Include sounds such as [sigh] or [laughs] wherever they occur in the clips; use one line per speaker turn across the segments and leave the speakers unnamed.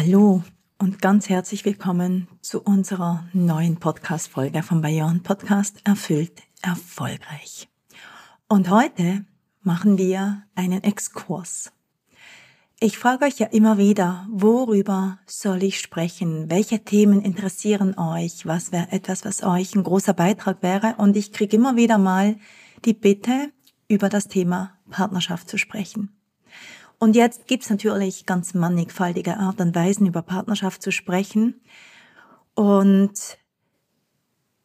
Hallo und ganz herzlich willkommen zu unserer neuen Podcast-Folge vom Bayern Podcast Erfüllt Erfolgreich. Und heute machen wir einen Exkurs. Ich frage euch ja immer wieder, worüber soll ich sprechen? Welche Themen interessieren euch? Was wäre etwas, was euch ein großer Beitrag wäre? Und ich kriege immer wieder mal die Bitte, über das Thema Partnerschaft zu sprechen. Und jetzt gibt's natürlich ganz mannigfaltige Art und Weisen, über Partnerschaft zu sprechen. Und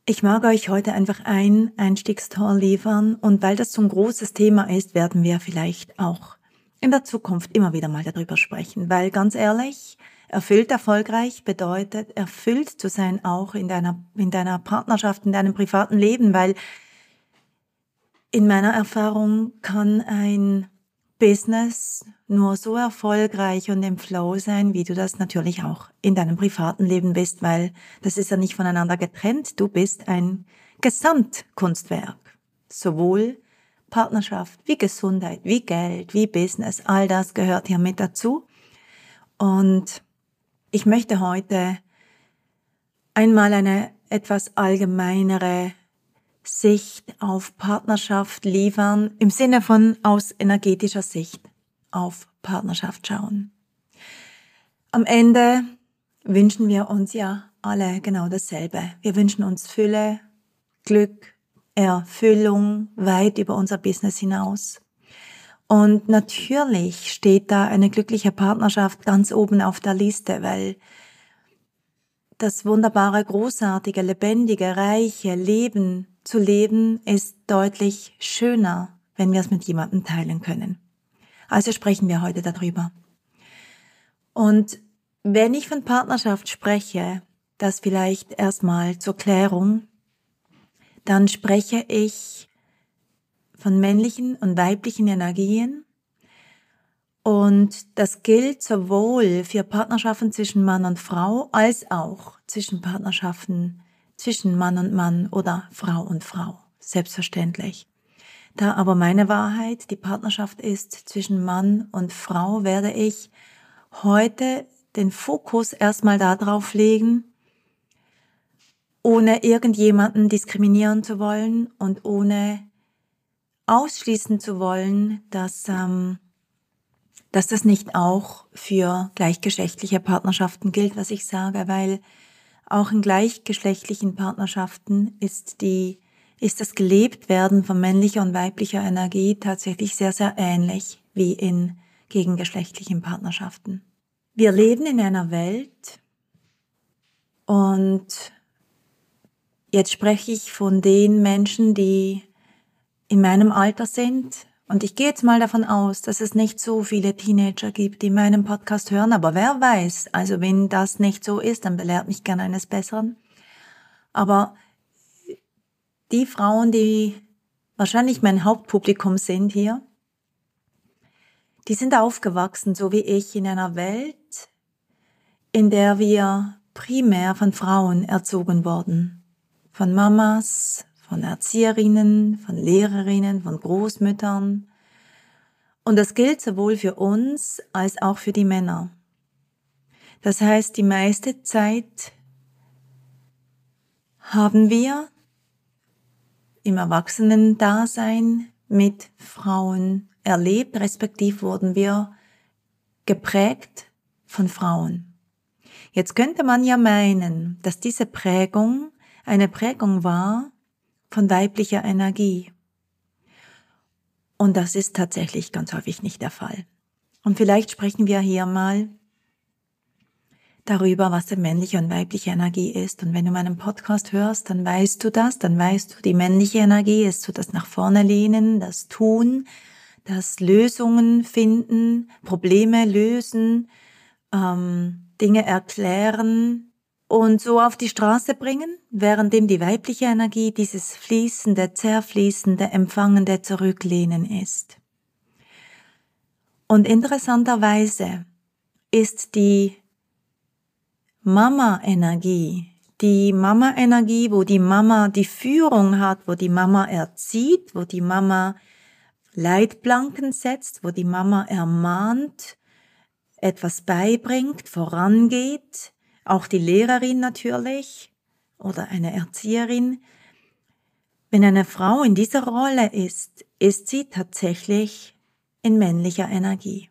ich mag euch heute einfach ein Einstiegstor liefern. Und weil das so ein großes Thema ist, werden wir vielleicht auch in der Zukunft immer wieder mal darüber sprechen. Weil ganz ehrlich, erfüllt erfolgreich bedeutet, erfüllt zu sein auch in deiner, in deiner Partnerschaft, in deinem privaten Leben, weil in meiner Erfahrung kann ein Business nur so erfolgreich und im Flow sein, wie du das natürlich auch in deinem privaten Leben bist, weil das ist ja nicht voneinander getrennt. Du bist ein Gesamtkunstwerk. Sowohl Partnerschaft wie Gesundheit, wie Geld, wie Business, all das gehört hier mit dazu. Und ich möchte heute einmal eine etwas allgemeinere Sicht auf Partnerschaft liefern, im Sinne von aus energetischer Sicht auf Partnerschaft schauen. Am Ende wünschen wir uns ja alle genau dasselbe. Wir wünschen uns Fülle, Glück, Erfüllung weit über unser Business hinaus. Und natürlich steht da eine glückliche Partnerschaft ganz oben auf der Liste, weil das wunderbare, großartige, lebendige, reiche Leben zu leben ist deutlich schöner, wenn wir es mit jemandem teilen können. Also sprechen wir heute darüber. Und wenn ich von Partnerschaft spreche, das vielleicht erstmal zur Klärung, dann spreche ich von männlichen und weiblichen Energien. Und das gilt sowohl für Partnerschaften zwischen Mann und Frau als auch zwischen Partnerschaften zwischen Mann und Mann oder Frau und Frau. Selbstverständlich. Da aber meine Wahrheit die Partnerschaft ist zwischen Mann und Frau, werde ich heute den Fokus erstmal darauf legen, ohne irgendjemanden diskriminieren zu wollen und ohne ausschließen zu wollen, dass, ähm, dass das nicht auch für gleichgeschlechtliche Partnerschaften gilt, was ich sage, weil auch in gleichgeschlechtlichen Partnerschaften ist die ist das Gelebtwerden von männlicher und weiblicher Energie tatsächlich sehr, sehr ähnlich wie in gegengeschlechtlichen Partnerschaften. Wir leben in einer Welt und jetzt spreche ich von den Menschen, die in meinem Alter sind. Und ich gehe jetzt mal davon aus, dass es nicht so viele Teenager gibt, die meinen Podcast hören, aber wer weiß, also wenn das nicht so ist, dann belehrt mich gerne eines Besseren. Aber die Frauen, die wahrscheinlich mein Hauptpublikum sind hier, die sind aufgewachsen, so wie ich, in einer Welt, in der wir primär von Frauen erzogen wurden. Von Mamas, von Erzieherinnen, von Lehrerinnen, von Großmüttern. Und das gilt sowohl für uns als auch für die Männer. Das heißt, die meiste Zeit haben wir im Erwachsenen-Dasein mit Frauen erlebt, respektiv wurden wir geprägt von Frauen. Jetzt könnte man ja meinen, dass diese Prägung eine Prägung war von weiblicher Energie. Und das ist tatsächlich ganz häufig nicht der Fall. Und vielleicht sprechen wir hier mal darüber, was denn männliche und weibliche Energie ist. Und wenn du meinen Podcast hörst, dann weißt du das, dann weißt du, die männliche Energie ist so das nach vorne lehnen, das Tun, das Lösungen finden, Probleme lösen, ähm, Dinge erklären und so auf die Straße bringen, währenddem die weibliche Energie dieses fließende, zerfließende, empfangende Zurücklehnen ist. Und interessanterweise ist die Mama-Energie, die Mama-Energie, wo die Mama die Führung hat, wo die Mama erzieht, wo die Mama Leitplanken setzt, wo die Mama ermahnt, etwas beibringt, vorangeht, auch die Lehrerin natürlich oder eine Erzieherin. Wenn eine Frau in dieser Rolle ist, ist sie tatsächlich in männlicher Energie.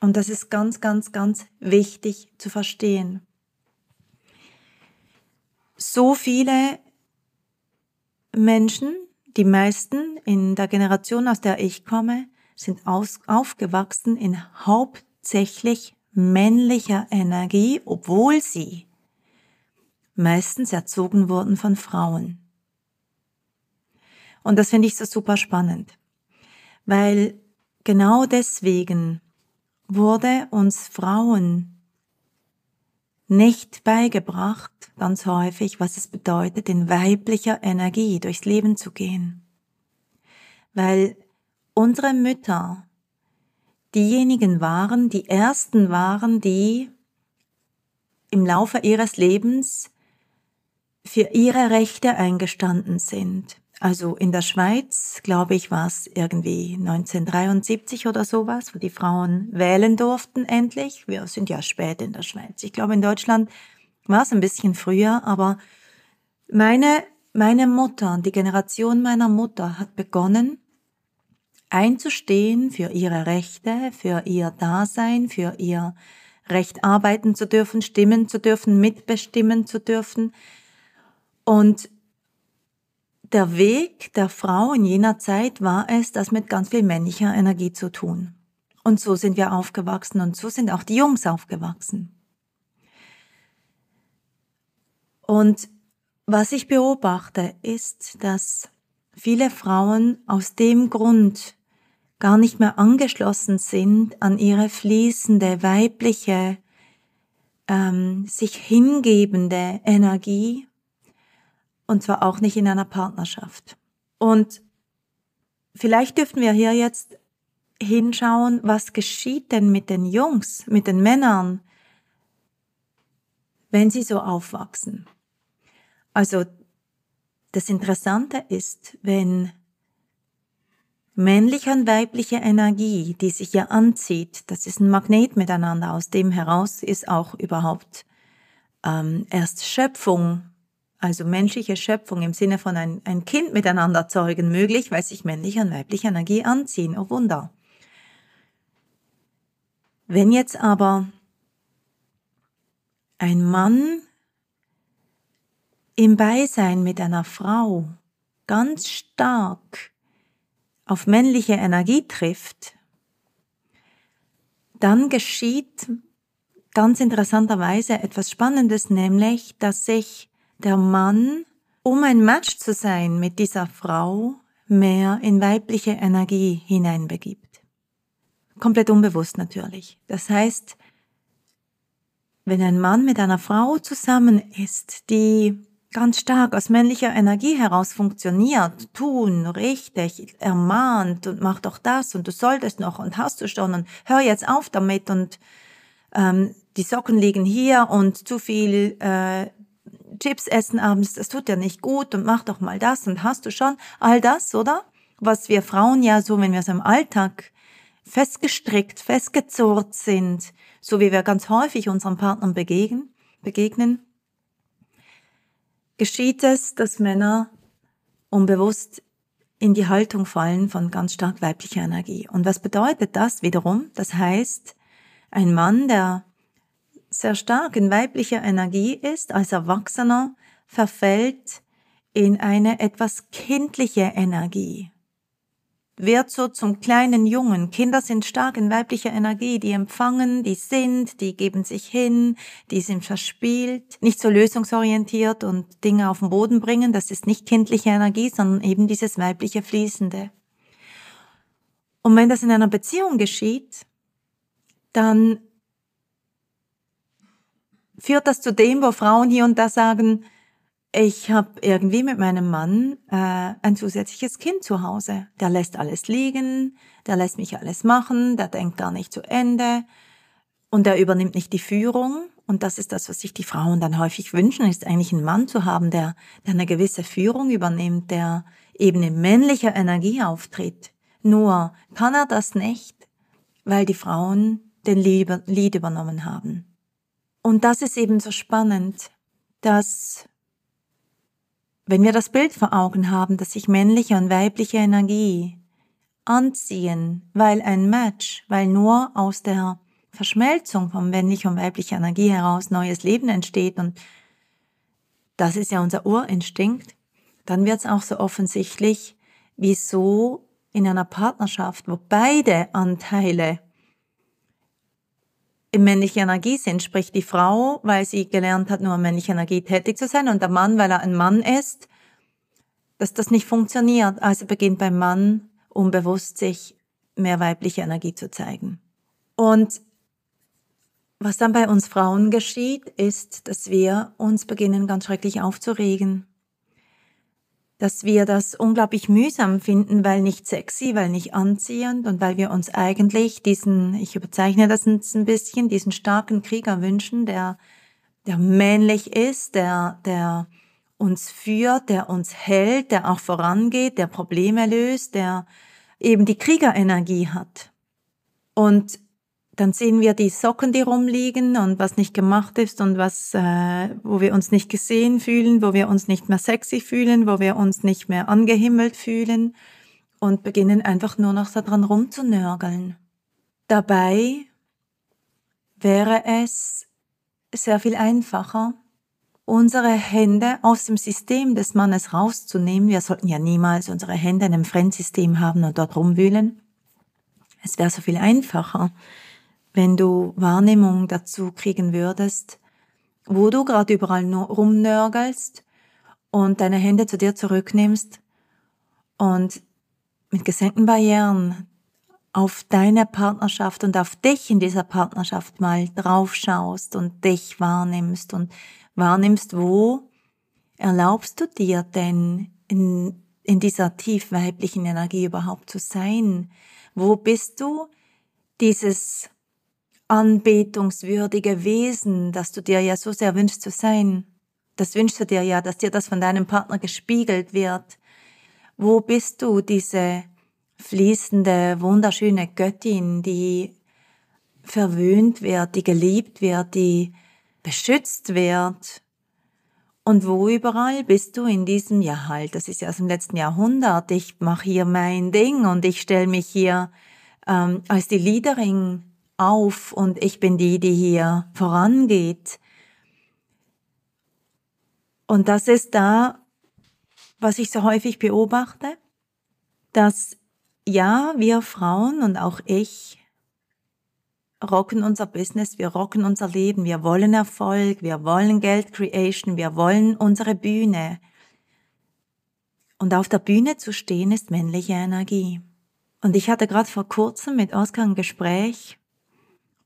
Und das ist ganz, ganz, ganz wichtig zu verstehen so viele Menschen, die meisten in der Generation, aus der ich komme, sind aus, aufgewachsen in hauptsächlich männlicher Energie, obwohl sie meistens erzogen wurden von Frauen. Und das finde ich so super spannend, weil genau deswegen wurde uns Frauen nicht beigebracht, ganz häufig, was es bedeutet, in weiblicher Energie durchs Leben zu gehen. Weil unsere Mütter diejenigen waren, die ersten waren, die im Laufe ihres Lebens für ihre Rechte eingestanden sind. Also in der Schweiz, glaube ich, war es irgendwie 1973 oder sowas, wo die Frauen wählen durften endlich. Wir sind ja spät in der Schweiz. Ich glaube, in Deutschland war es ein bisschen früher, aber meine, meine Mutter, die Generation meiner Mutter hat begonnen, einzustehen für ihre Rechte, für ihr Dasein, für ihr Recht arbeiten zu dürfen, stimmen zu dürfen, mitbestimmen zu dürfen. Und der Weg der Frau in jener Zeit war es, das mit ganz viel männlicher Energie zu tun. Und so sind wir aufgewachsen und so sind auch die Jungs aufgewachsen. Und was ich beobachte, ist, dass viele Frauen aus dem Grund gar nicht mehr angeschlossen sind an ihre fließende, weibliche, ähm, sich hingebende Energie und zwar auch nicht in einer Partnerschaft. Und vielleicht dürften wir hier jetzt hinschauen, was geschieht denn mit den Jungs, mit den Männern, wenn sie so aufwachsen. Also das Interessante ist, wenn männliche und weibliche Energie, die sich ja anzieht, das ist ein Magnet miteinander, aus dem heraus ist auch überhaupt ähm, erst Schöpfung also menschliche Schöpfung im Sinne von ein, ein Kind miteinander zeugen möglich, weil sich männliche und weibliche Energie anziehen. Oh Wunder. Wenn jetzt aber ein Mann im Beisein mit einer Frau ganz stark auf männliche Energie trifft, dann geschieht ganz interessanterweise etwas Spannendes, nämlich, dass sich der Mann, um ein Match zu sein mit dieser Frau, mehr in weibliche Energie hineinbegibt. Komplett unbewusst natürlich. Das heißt, wenn ein Mann mit einer Frau zusammen ist, die ganz stark aus männlicher Energie heraus funktioniert, tun, richtig, ermahnt und mach doch das und du solltest noch und hast du schon und hör jetzt auf damit und ähm, die Socken liegen hier und zu viel äh, Chips essen abends, das tut ja nicht gut und mach doch mal das und hast du schon all das, oder? Was wir Frauen ja so, wenn wir so im Alltag festgestrickt, festgezurrt sind, so wie wir ganz häufig unseren Partnern begegnen, begegnen, geschieht es, dass Männer unbewusst in die Haltung fallen von ganz stark weiblicher Energie. Und was bedeutet das wiederum? Das heißt, ein Mann, der sehr stark in weiblicher Energie ist, als Erwachsener verfällt in eine etwas kindliche Energie. Wird so zum kleinen Jungen. Kinder sind stark in weiblicher Energie, die empfangen, die sind, die geben sich hin, die sind verspielt, nicht so lösungsorientiert und Dinge auf den Boden bringen. Das ist nicht kindliche Energie, sondern eben dieses weibliche Fließende. Und wenn das in einer Beziehung geschieht, dann führt das zu dem, wo Frauen hier und da sagen, ich habe irgendwie mit meinem Mann äh, ein zusätzliches Kind zu Hause. Der lässt alles liegen, der lässt mich alles machen, der denkt gar nicht zu Ende und der übernimmt nicht die Führung. Und das ist das, was sich die Frauen dann häufig wünschen, ist eigentlich einen Mann zu haben, der, der eine gewisse Führung übernimmt, der eben in männlicher Energie auftritt. Nur kann er das nicht, weil die Frauen den Lied übernommen haben. Und das ist eben so spannend, dass wenn wir das Bild vor Augen haben, dass sich männliche und weibliche Energie anziehen, weil ein Match, weil nur aus der Verschmelzung von männlicher und weiblicher Energie heraus neues Leben entsteht und das ist ja unser Urinstinkt, dann wird es auch so offensichtlich, wieso in einer Partnerschaft, wo beide Anteile in männlicher Energie sind, sprich die Frau, weil sie gelernt hat, nur in männlicher Energie tätig zu sein und der Mann, weil er ein Mann ist, dass das nicht funktioniert. Also beginnt beim Mann unbewusst sich mehr weibliche Energie zu zeigen. Und was dann bei uns Frauen geschieht, ist, dass wir uns beginnen ganz schrecklich aufzuregen dass wir das unglaublich mühsam finden, weil nicht sexy, weil nicht anziehend und weil wir uns eigentlich diesen, ich überzeichne das ein bisschen, diesen starken Krieger wünschen, der, der männlich ist, der, der uns führt, der uns hält, der auch vorangeht, der Probleme löst, der eben die Kriegerenergie hat. Und dann sehen wir die Socken, die rumliegen und was nicht gemacht ist und was, äh, wo wir uns nicht gesehen fühlen, wo wir uns nicht mehr sexy fühlen, wo wir uns nicht mehr angehimmelt fühlen und beginnen einfach nur noch daran rumzunörgeln. Dabei wäre es sehr viel einfacher, unsere Hände aus dem System des Mannes rauszunehmen. Wir sollten ja niemals unsere Hände in einem Fremdsystem haben und dort rumwühlen. Es wäre so viel einfacher, wenn du Wahrnehmung dazu kriegen würdest, wo du gerade überall rumnörgelst und deine Hände zu dir zurücknimmst und mit gesenkten Barrieren auf deine Partnerschaft und auf dich in dieser Partnerschaft mal draufschaust und dich wahrnimmst und wahrnimmst, wo erlaubst du dir denn in, in dieser tief weiblichen Energie überhaupt zu sein? Wo bist du dieses anbetungswürdige Wesen, das du dir ja so sehr wünschst zu sein. Das wünschst du dir ja, dass dir das von deinem Partner gespiegelt wird. Wo bist du, diese fließende, wunderschöne Göttin, die verwöhnt wird, die geliebt wird, die beschützt wird? Und wo überall bist du in diesem, ja halt, das ist ja aus dem letzten Jahrhundert, ich mache hier mein Ding und ich stelle mich hier ähm, als die Leaderin auf und ich bin die, die hier vorangeht. Und das ist da, was ich so häufig beobachte, dass ja, wir Frauen und auch ich rocken unser Business, wir rocken unser Leben, wir wollen Erfolg, wir wollen Geld Creation, wir wollen unsere Bühne. Und auf der Bühne zu stehen ist männliche Energie. Und ich hatte gerade vor kurzem mit Oskar ein Gespräch,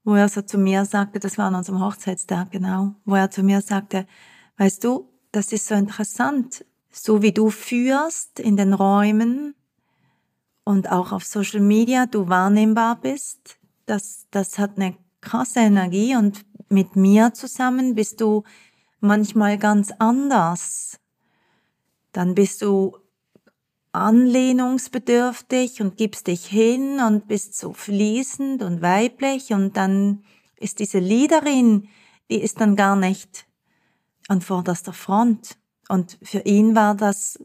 wo er so zu mir sagte, das war an unserem Hochzeitstag, genau, wo er zu mir sagte, weißt du, das ist so interessant, so wie du führst in den Räumen und auch auf Social Media du wahrnehmbar bist, das, das hat eine krasse Energie und mit mir zusammen bist du manchmal ganz anders. Dann bist du anlehnungsbedürftig und gibst dich hin und bist so fließend und weiblich und dann ist diese Liederin, die ist dann gar nicht an vorderster Front. Und für ihn war das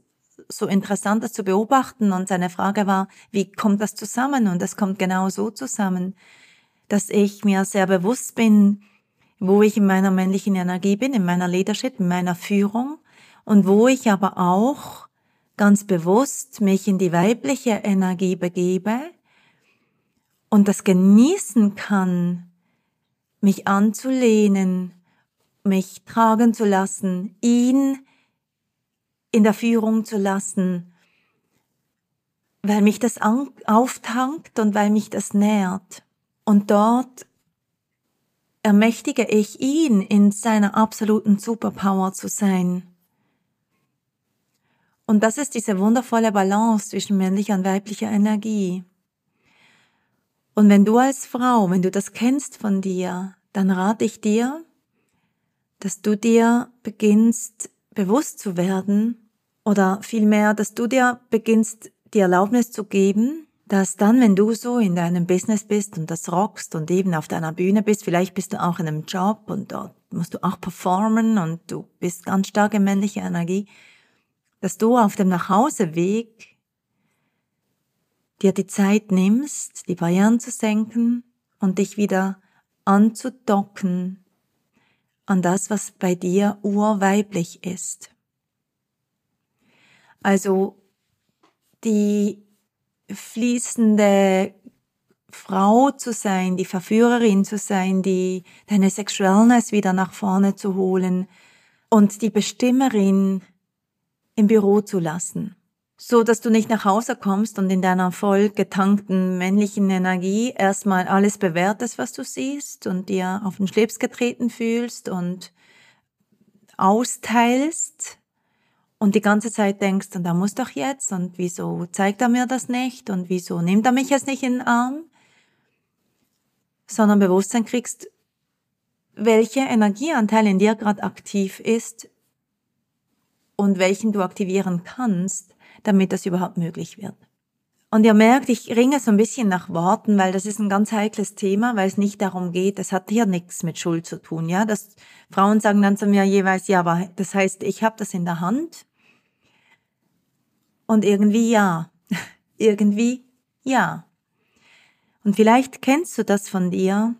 so interessant, das zu beobachten und seine Frage war, wie kommt das zusammen? Und es kommt genau so zusammen, dass ich mir sehr bewusst bin, wo ich in meiner männlichen Energie bin, in meiner Leadership, in meiner Führung und wo ich aber auch ganz bewusst mich in die weibliche Energie begebe und das genießen kann, mich anzulehnen, mich tragen zu lassen, ihn in der Führung zu lassen, weil mich das auftankt und weil mich das nährt. Und dort ermächtige ich ihn, in seiner absoluten Superpower zu sein. Und das ist diese wundervolle Balance zwischen männlicher und weiblicher Energie. Und wenn du als Frau, wenn du das kennst von dir, dann rate ich dir, dass du dir beginnst bewusst zu werden oder vielmehr, dass du dir beginnst die Erlaubnis zu geben, dass dann, wenn du so in deinem Business bist und das rockst und eben auf deiner Bühne bist, vielleicht bist du auch in einem Job und dort musst du auch performen und du bist ganz stark in männlicher Energie, dass du auf dem Nachhauseweg dir die Zeit nimmst, die Barrieren zu senken und dich wieder anzudocken an das, was bei dir urweiblich ist. Also die fließende Frau zu sein, die Verführerin zu sein, die deine Sexualness wieder nach vorne zu holen und die Bestimmerin im Büro zu lassen. So dass du nicht nach Hause kommst und in deiner voll getankten männlichen Energie erstmal alles bewertest, was du siehst und dir auf den Schlips getreten fühlst und austeilst und die ganze Zeit denkst, und da muss doch jetzt, und wieso zeigt er mir das nicht, und wieso nimmt er mich jetzt nicht in den Arm, sondern Bewusstsein kriegst, welche Energieanteil in dir gerade aktiv ist und welchen du aktivieren kannst, damit das überhaupt möglich wird. Und ihr merkt, ich ringe so ein bisschen nach Worten, weil das ist ein ganz heikles Thema, weil es nicht darum geht, das hat hier nichts mit Schuld zu tun, ja. Das Frauen sagen dann zu mir jeweils, ja, aber das heißt, ich habe das in der Hand und irgendwie ja. [laughs] irgendwie ja. Und vielleicht kennst du das von dir,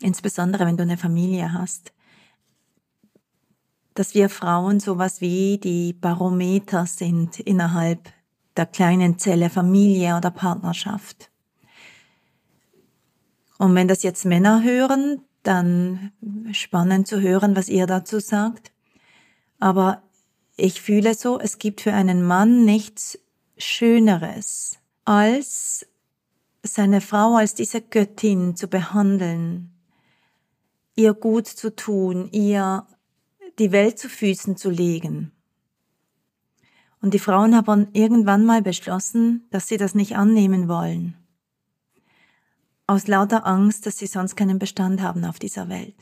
insbesondere wenn du eine Familie hast, dass wir Frauen sowas wie die Barometer sind innerhalb der kleinen Zelle Familie oder Partnerschaft. Und wenn das jetzt Männer hören, dann spannend zu hören, was ihr dazu sagt. Aber ich fühle so, es gibt für einen Mann nichts Schöneres, als seine Frau als diese Göttin zu behandeln, ihr gut zu tun, ihr die Welt zu Füßen zu legen. Und die Frauen haben irgendwann mal beschlossen, dass sie das nicht annehmen wollen. Aus lauter Angst, dass sie sonst keinen Bestand haben auf dieser Welt.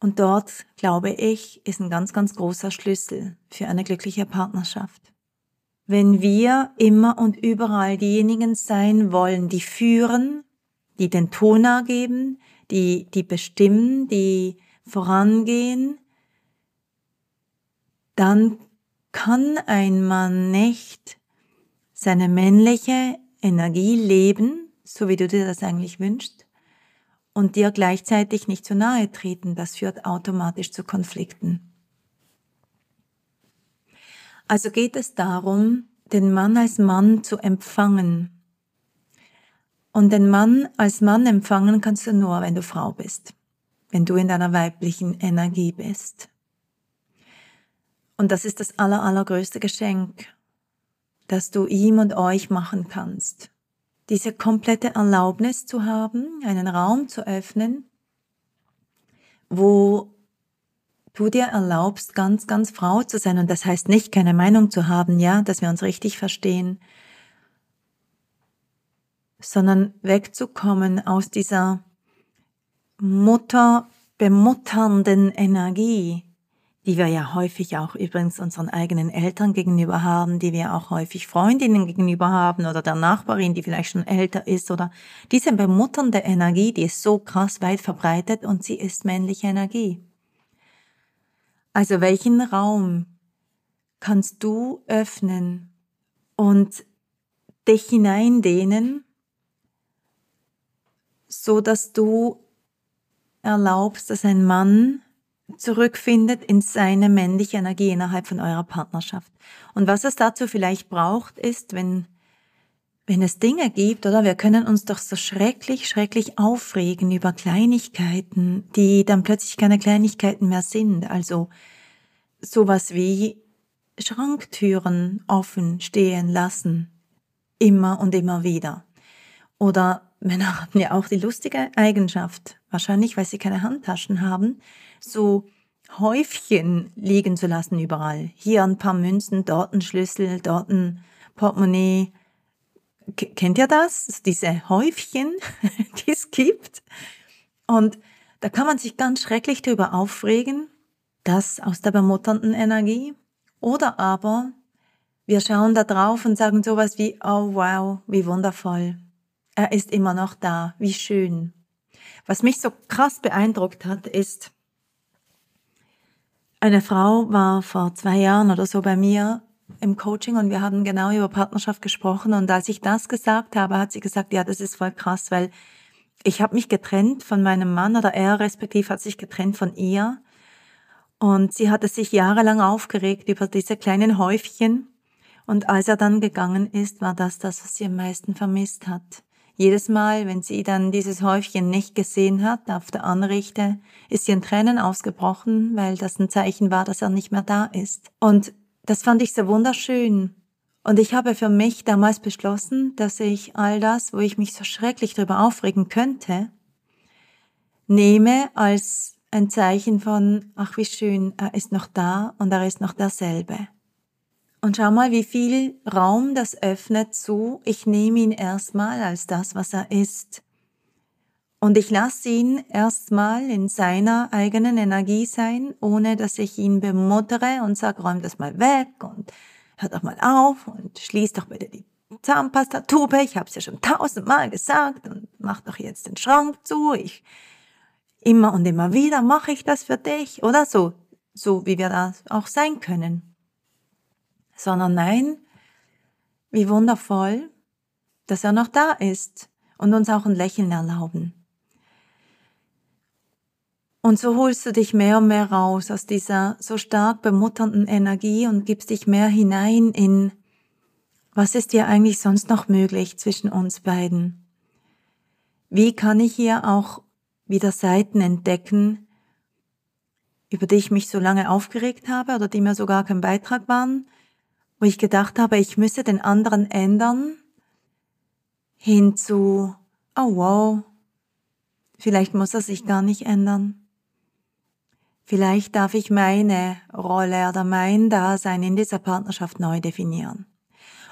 Und dort, glaube ich, ist ein ganz, ganz großer Schlüssel für eine glückliche Partnerschaft. Wenn wir immer und überall diejenigen sein wollen, die führen, die den Ton geben, die, die bestimmen, die vorangehen, dann kann ein Mann nicht seine männliche Energie leben, so wie du dir das eigentlich wünschst, und dir gleichzeitig nicht zu nahe treten, das führt automatisch zu Konflikten. Also geht es darum, den Mann als Mann zu empfangen. Und den Mann als Mann empfangen kannst du nur, wenn du Frau bist, wenn du in deiner weiblichen Energie bist. Und das ist das aller, allergrößte Geschenk, das du ihm und euch machen kannst diese komplette Erlaubnis zu haben, einen Raum zu öffnen, wo du dir erlaubst, ganz, ganz Frau zu sein. Und das heißt nicht, keine Meinung zu haben, ja, dass wir uns richtig verstehen, sondern wegzukommen aus dieser Mutter bemutternden Energie, die wir ja häufig auch übrigens unseren eigenen Eltern gegenüber haben, die wir auch häufig Freundinnen gegenüber haben oder der Nachbarin, die vielleicht schon älter ist oder diese bemutternde Energie, die ist so krass weit verbreitet und sie ist männliche Energie. Also welchen Raum kannst du öffnen und dich hineindehnen, so dass du erlaubst, dass ein Mann zurückfindet in seine männliche Energie innerhalb von eurer Partnerschaft. Und was es dazu vielleicht braucht, ist, wenn, wenn es Dinge gibt, oder wir können uns doch so schrecklich, schrecklich aufregen über Kleinigkeiten, die dann plötzlich keine Kleinigkeiten mehr sind. Also sowas wie Schranktüren offen stehen lassen. Immer und immer wieder. Oder Männer haben ja auch die lustige Eigenschaft, wahrscheinlich weil sie keine Handtaschen haben, so Häufchen liegen zu lassen überall. Hier ein paar Münzen, dort ein Schlüssel, dort ein Portemonnaie. Kennt ihr das? Diese Häufchen, [laughs] die es gibt. Und da kann man sich ganz schrecklich darüber aufregen, das aus der bemutternden Energie. Oder aber wir schauen da drauf und sagen sowas wie, oh wow, wie wundervoll. Er ist immer noch da, wie schön. Was mich so krass beeindruckt hat, ist, eine Frau war vor zwei Jahren oder so bei mir im Coaching und wir haben genau über Partnerschaft gesprochen und als ich das gesagt habe, hat sie gesagt, ja, das ist voll krass, weil ich habe mich getrennt von meinem Mann oder er respektiv hat sich getrennt von ihr und sie hatte sich jahrelang aufgeregt über diese kleinen Häufchen und als er dann gegangen ist, war das das, was sie am meisten vermisst hat. Jedes Mal, wenn sie dann dieses Häufchen nicht gesehen hat auf der Anrichte, ist sie in Tränen ausgebrochen, weil das ein Zeichen war, dass er nicht mehr da ist. Und das fand ich so wunderschön. Und ich habe für mich damals beschlossen, dass ich all das, wo ich mich so schrecklich darüber aufregen könnte, nehme als ein Zeichen von, ach wie schön, er ist noch da und er ist noch derselbe. Und schau mal, wie viel Raum das öffnet zu, ich nehme ihn erstmal als das, was er ist. Und ich lasse ihn erstmal in seiner eigenen Energie sein, ohne dass ich ihn bemuttere und sage, räum das mal weg und hör doch mal auf und schließ doch bitte die Zahnpastatube, ich hab's ja schon tausendmal gesagt und mach doch jetzt den Schrank zu. Ich immer und immer wieder mache ich das für dich oder so, so wie wir das auch sein können sondern nein, wie wundervoll, dass er noch da ist und uns auch ein Lächeln erlauben. Und so holst du dich mehr und mehr raus aus dieser so stark bemutternden Energie und gibst dich mehr hinein in, was ist dir eigentlich sonst noch möglich zwischen uns beiden? Wie kann ich hier auch wieder Seiten entdecken, über die ich mich so lange aufgeregt habe oder die mir sogar kein Beitrag waren, wo ich gedacht habe, ich müsse den anderen ändern, hin zu, oh wow, vielleicht muss er sich gar nicht ändern. Vielleicht darf ich meine Rolle oder mein Dasein in dieser Partnerschaft neu definieren.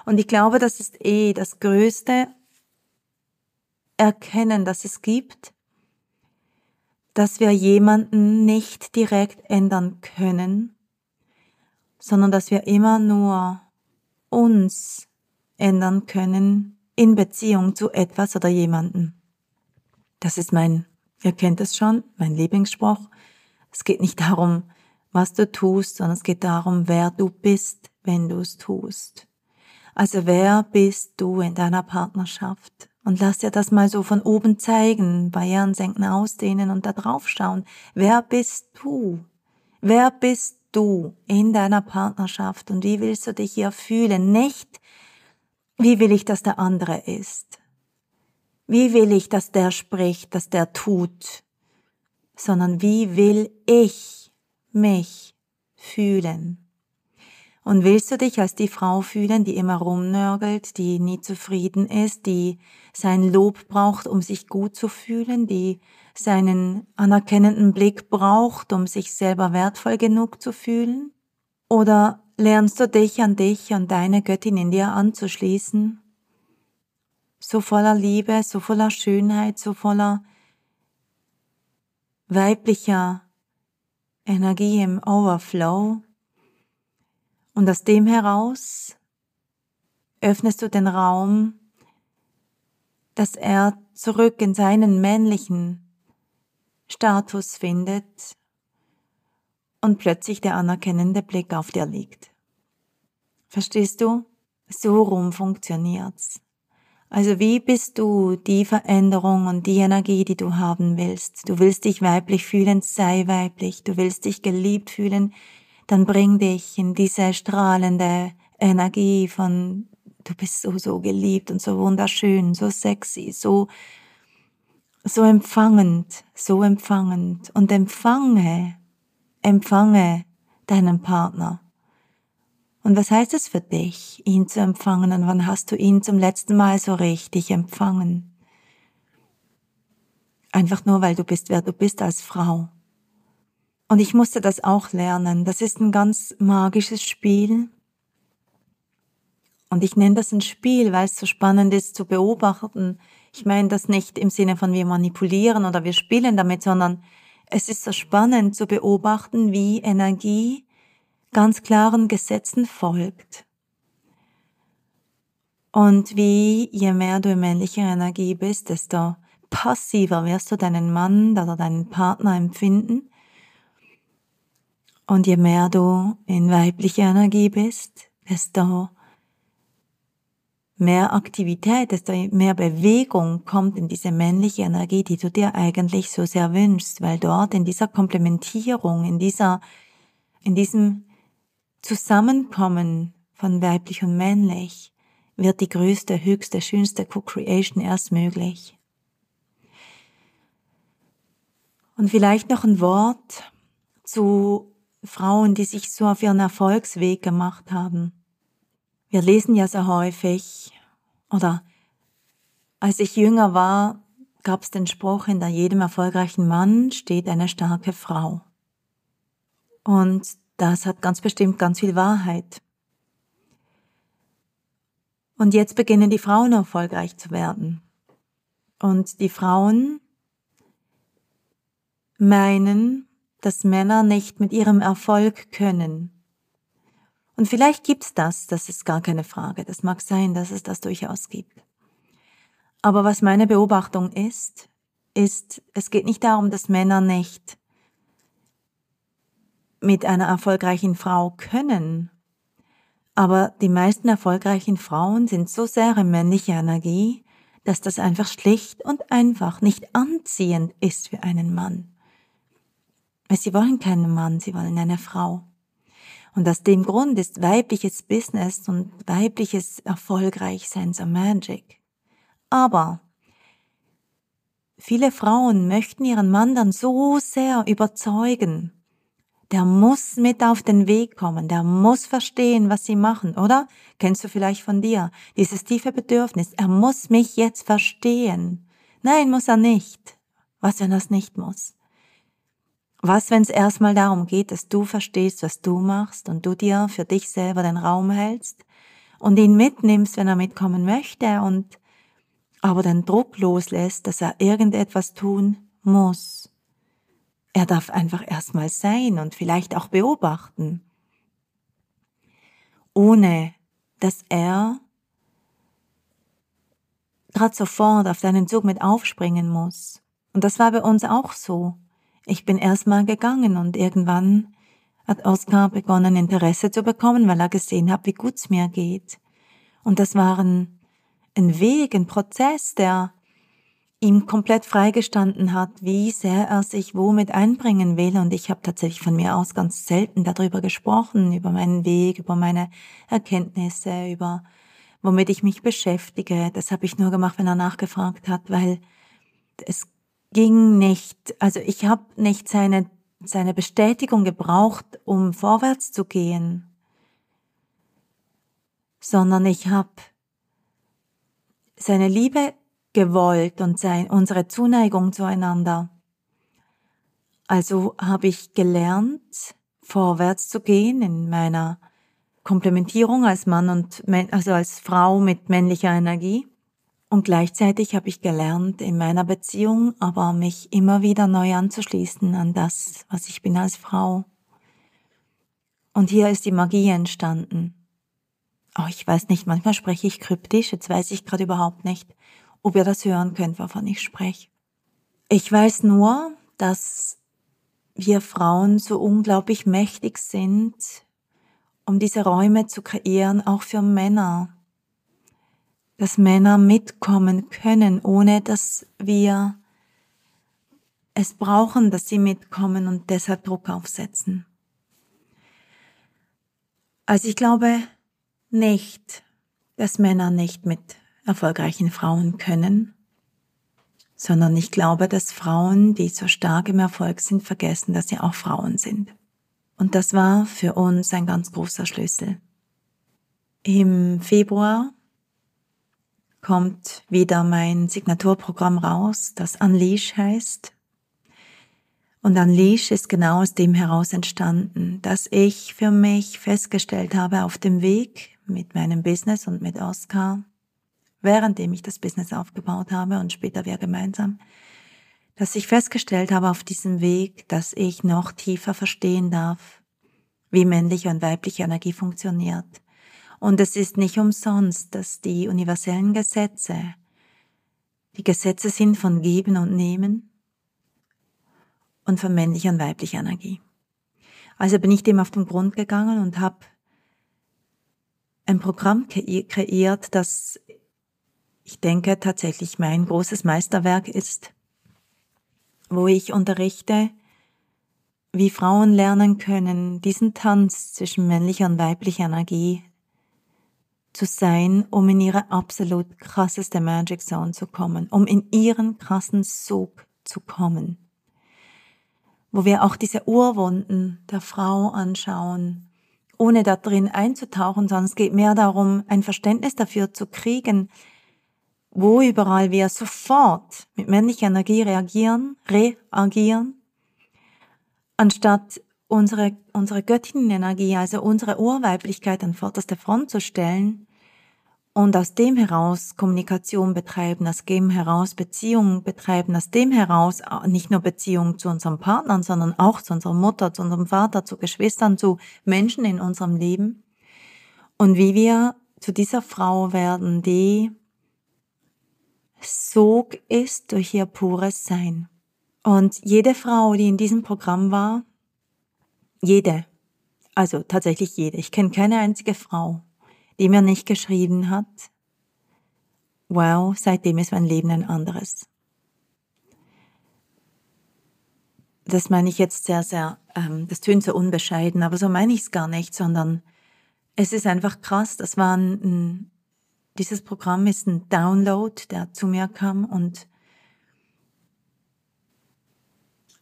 Und ich glaube, das ist eh das größte Erkennen, das es gibt, dass wir jemanden nicht direkt ändern können, sondern dass wir immer nur uns ändern können in Beziehung zu etwas oder jemanden. Das ist mein, ihr kennt es schon, mein Lieblingsspruch. Es geht nicht darum, was du tust, sondern es geht darum, wer du bist, wenn du es tust. Also wer bist du in deiner Partnerschaft? Und lass dir das mal so von oben zeigen, Barrieren senken, ausdehnen und da drauf schauen. Wer bist du? Wer bist du in deiner Partnerschaft und wie willst du dich hier fühlen? Nicht, wie will ich, dass der andere ist? Wie will ich, dass der spricht, dass der tut? Sondern wie will ich mich fühlen? Und willst du dich als die Frau fühlen, die immer rumnörgelt, die nie zufrieden ist, die sein Lob braucht, um sich gut zu fühlen, die seinen anerkennenden Blick braucht, um sich selber wertvoll genug zu fühlen? Oder lernst du dich an dich und deine Göttin in dir anzuschließen? So voller Liebe, so voller Schönheit, so voller weiblicher Energie im Overflow. Und aus dem heraus öffnest du den Raum, dass er zurück in seinen männlichen Status findet und plötzlich der anerkennende Blick auf dir liegt. Verstehst du? So rum funktioniert's. Also wie bist du die Veränderung und die Energie, die du haben willst? Du willst dich weiblich fühlen, sei weiblich. Du willst dich geliebt fühlen, dann bring dich in diese strahlende Energie von du bist so, so geliebt und so wunderschön, so sexy, so, so empfangend, so empfangend und empfange, empfange deinen Partner. Und was heißt es für dich, ihn zu empfangen und wann hast du ihn zum letzten Mal so richtig empfangen? Einfach nur, weil du bist, wer du bist als Frau. Und ich musste das auch lernen. Das ist ein ganz magisches Spiel. Und ich nenne das ein Spiel, weil es so spannend ist zu beobachten. Ich meine das nicht im Sinne von wir manipulieren oder wir spielen damit, sondern es ist so spannend zu beobachten, wie Energie ganz klaren Gesetzen folgt. Und wie je mehr du in männlicher Energie bist, desto passiver wirst du deinen Mann oder deinen Partner empfinden. Und je mehr du in weiblicher Energie bist, desto mehr Aktivität, desto mehr Bewegung kommt in diese männliche Energie, die du dir eigentlich so sehr wünschst, weil dort in dieser Komplementierung, in dieser, in diesem Zusammenkommen von weiblich und männlich wird die größte, höchste, schönste Co-Creation erst möglich. Und vielleicht noch ein Wort zu Frauen, die sich so auf ihren Erfolgsweg gemacht haben. Wir lesen ja so häufig, oder als ich jünger war, gab es den Spruch, hinter jedem erfolgreichen Mann steht eine starke Frau. Und das hat ganz bestimmt ganz viel Wahrheit. Und jetzt beginnen die Frauen erfolgreich zu werden. Und die Frauen meinen, dass Männer nicht mit ihrem Erfolg können. Und vielleicht gibt's das, das ist gar keine Frage. Das mag sein, dass es das durchaus gibt. Aber was meine Beobachtung ist, ist, es geht nicht darum, dass Männer nicht mit einer erfolgreichen Frau können. Aber die meisten erfolgreichen Frauen sind so sehr in männlicher Energie, dass das einfach schlicht und einfach nicht anziehend ist für einen Mann. Sie wollen keinen Mann, sie wollen eine Frau. Und aus dem Grund ist weibliches Business und weibliches Erfolgreichsein so Magic. Aber viele Frauen möchten ihren Mann dann so sehr überzeugen, der muss mit auf den Weg kommen, der muss verstehen, was sie machen, oder? Kennst du vielleicht von dir dieses tiefe Bedürfnis, er muss mich jetzt verstehen. Nein, muss er nicht. Was, wenn er es nicht muss? Was, wenn es erstmal darum geht, dass du verstehst, was du machst und du dir für dich selber den Raum hältst und ihn mitnimmst, wenn er mitkommen möchte und aber den Druck loslässt, dass er irgendetwas tun muss. Er darf einfach erstmal sein und vielleicht auch beobachten, ohne dass er gerade sofort auf deinen Zug mit aufspringen muss. Und das war bei uns auch so. Ich bin erstmal gegangen und irgendwann hat Oskar begonnen, Interesse zu bekommen, weil er gesehen hat, wie gut's mir geht. Und das war ein, ein Weg, ein Prozess, der ihm komplett freigestanden hat, wie sehr er sich womit einbringen will. Und ich habe tatsächlich von mir aus ganz selten darüber gesprochen, über meinen Weg, über meine Erkenntnisse, über womit ich mich beschäftige. Das habe ich nur gemacht, wenn er nachgefragt hat, weil es ging nicht, also ich habe nicht seine, seine Bestätigung gebraucht, um vorwärts zu gehen, sondern ich habe seine Liebe gewollt und sein, unsere Zuneigung zueinander. Also habe ich gelernt, vorwärts zu gehen in meiner Komplementierung als Mann und also als Frau mit männlicher Energie. Und gleichzeitig habe ich gelernt, in meiner Beziehung aber mich immer wieder neu anzuschließen an das, was ich bin als Frau. Und hier ist die Magie entstanden. Oh, ich weiß nicht, manchmal spreche ich kryptisch, jetzt weiß ich gerade überhaupt nicht, ob ihr das hören könnt, wovon ich spreche. Ich weiß nur, dass wir Frauen so unglaublich mächtig sind, um diese Räume zu kreieren, auch für Männer dass Männer mitkommen können, ohne dass wir es brauchen, dass sie mitkommen und deshalb Druck aufsetzen. Also ich glaube nicht, dass Männer nicht mit erfolgreichen Frauen können, sondern ich glaube, dass Frauen, die so stark im Erfolg sind, vergessen, dass sie auch Frauen sind. Und das war für uns ein ganz großer Schlüssel. Im Februar kommt wieder mein Signaturprogramm raus, das Unleash heißt. Und Unleash ist genau aus dem heraus entstanden, dass ich für mich festgestellt habe auf dem Weg mit meinem Business und mit Oscar, währenddem ich das Business aufgebaut habe und später wir gemeinsam, dass ich festgestellt habe auf diesem Weg, dass ich noch tiefer verstehen darf, wie männliche und weibliche Energie funktioniert. Und es ist nicht umsonst, dass die universellen Gesetze die Gesetze sind von Geben und Nehmen und von männlicher und weiblicher Energie. Also bin ich dem auf den Grund gegangen und habe ein Programm kreiert, das ich denke tatsächlich mein großes Meisterwerk ist, wo ich unterrichte, wie Frauen lernen können, diesen Tanz zwischen männlicher und weiblicher Energie zu sein, um in ihre absolut krasseste Magic Zone zu kommen, um in ihren krassen Sog zu kommen. Wo wir auch diese Urwunden der Frau anschauen, ohne da drin einzutauchen, sondern es geht mehr darum, ein Verständnis dafür zu kriegen, wo überall wir sofort mit männlicher Energie reagieren, reagieren, anstatt unsere, unsere Göttinnenenergie, also unsere Urweiblichkeit an vorderste Front zu stellen und aus dem heraus Kommunikation betreiben, aus dem heraus Beziehungen betreiben, aus dem heraus nicht nur Beziehungen zu unseren Partnern, sondern auch zu unserer Mutter, zu unserem Vater, zu Geschwistern, zu Menschen in unserem Leben. Und wie wir zu dieser Frau werden, die Sog ist durch ihr pures Sein. Und jede Frau, die in diesem Programm war, jede, also tatsächlich jede, ich kenne keine einzige Frau, die mir nicht geschrieben hat, wow, seitdem ist mein Leben ein anderes. Das meine ich jetzt sehr, sehr, ähm, das tönt so unbescheiden, aber so meine ich es gar nicht, sondern es ist einfach krass. Das war ein dieses Programm ist ein Download, der zu mir kam und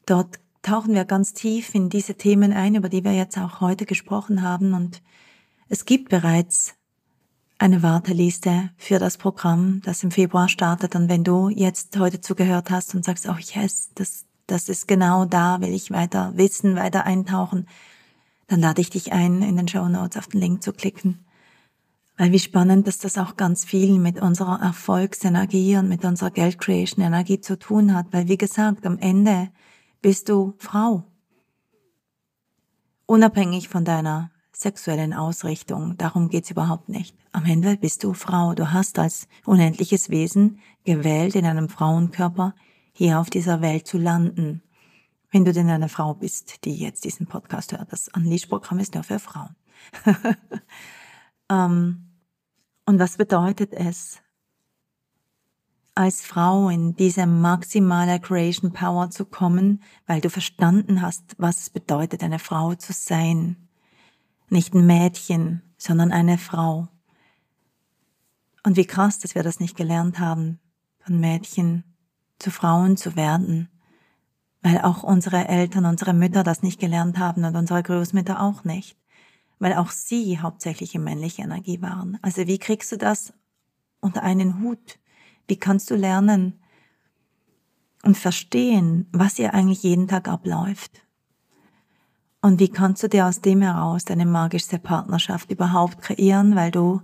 dort tauchen wir ganz tief in diese Themen ein, über die wir jetzt auch heute gesprochen haben und es gibt bereits eine Warteliste für das Programm, das im Februar startet. Und wenn du jetzt heute zugehört hast und sagst, oh yes, das, das ist genau da, will ich weiter wissen, weiter eintauchen, dann lade ich dich ein, in den Show Notes auf den Link zu klicken. Weil wie spannend, dass das auch ganz viel mit unserer Erfolgsenergie und mit unserer Geldcreation Energie zu tun hat. Weil wie gesagt, am Ende bist du Frau. Unabhängig von deiner sexuellen Ausrichtung. Darum geht's überhaupt nicht. Am Ende bist du Frau. Du hast als unendliches Wesen gewählt, in einem Frauenkörper hier auf dieser Welt zu landen. Wenn du denn eine Frau bist, die jetzt diesen Podcast hört, das Unleash-Programm ist nur für Frauen. [laughs] ähm, und was bedeutet es, als Frau in diese maximale Creation Power zu kommen, weil du verstanden hast, was es bedeutet, eine Frau zu sein? Nicht ein Mädchen, sondern eine Frau. Und wie krass, dass wir das nicht gelernt haben, von Mädchen zu Frauen zu werden, weil auch unsere Eltern, unsere Mütter das nicht gelernt haben und unsere Großmütter auch nicht, weil auch sie hauptsächlich in männliche Energie waren. Also wie kriegst du das unter einen Hut? Wie kannst du lernen und verstehen, was ihr eigentlich jeden Tag abläuft? Und wie kannst du dir aus dem heraus deine magischste Partnerschaft überhaupt kreieren, weil du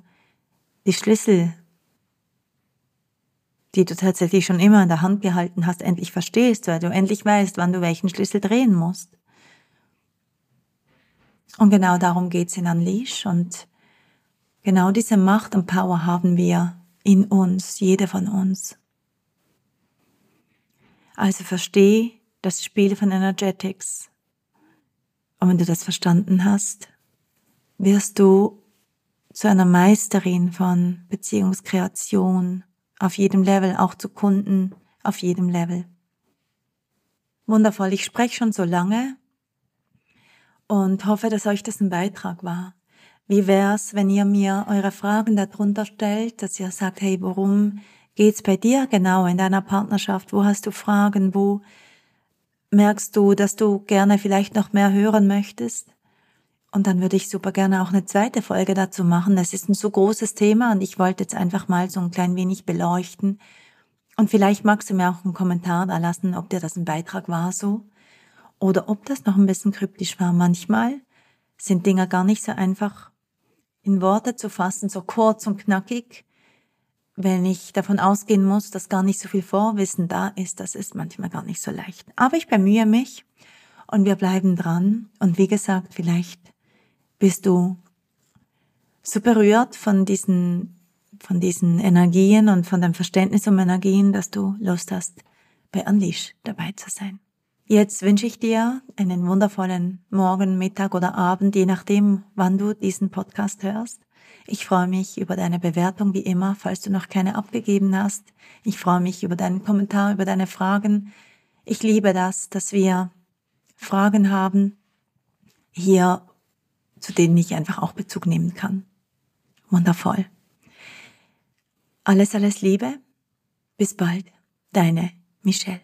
die Schlüssel, die du tatsächlich schon immer in der Hand gehalten hast, endlich verstehst, weil du endlich weißt, wann du welchen Schlüssel drehen musst. Und genau darum geht's in Unleash und genau diese Macht und Power haben wir in uns, jeder von uns. Also versteh das Spiel von Energetics und wenn du das verstanden hast, wirst du zu einer Meisterin von Beziehungskreation auf jedem Level, auch zu Kunden auf jedem Level. Wundervoll, ich spreche schon so lange und hoffe, dass euch das ein Beitrag war. Wie wär's, wenn ihr mir eure Fragen darunter stellt, dass ihr sagt, hey, worum geht's bei dir genau in deiner Partnerschaft? Wo hast du Fragen? Wo merkst du, dass du gerne vielleicht noch mehr hören möchtest? Und dann würde ich super gerne auch eine zweite Folge dazu machen. Das ist ein so großes Thema und ich wollte jetzt einfach mal so ein klein wenig beleuchten. Und vielleicht magst du mir auch einen Kommentar da lassen, ob dir das ein Beitrag war so oder ob das noch ein bisschen kryptisch war. Manchmal sind Dinge gar nicht so einfach in Worte zu fassen, so kurz und knackig. Wenn ich davon ausgehen muss, dass gar nicht so viel Vorwissen da ist, das ist manchmal gar nicht so leicht. Aber ich bemühe mich und wir bleiben dran. Und wie gesagt, vielleicht bist du so berührt von diesen, von diesen Energien und von dem Verständnis um Energien, dass du Lust hast, bei Unleash dabei zu sein. Jetzt wünsche ich dir einen wundervollen Morgen, Mittag oder Abend, je nachdem, wann du diesen Podcast hörst. Ich freue mich über deine Bewertung wie immer, falls du noch keine abgegeben hast. Ich freue mich über deinen Kommentar, über deine Fragen. Ich liebe das, dass wir Fragen haben hier zu denen ich einfach auch Bezug nehmen kann. Wundervoll. Alles, alles Liebe. Bis bald. Deine Michelle.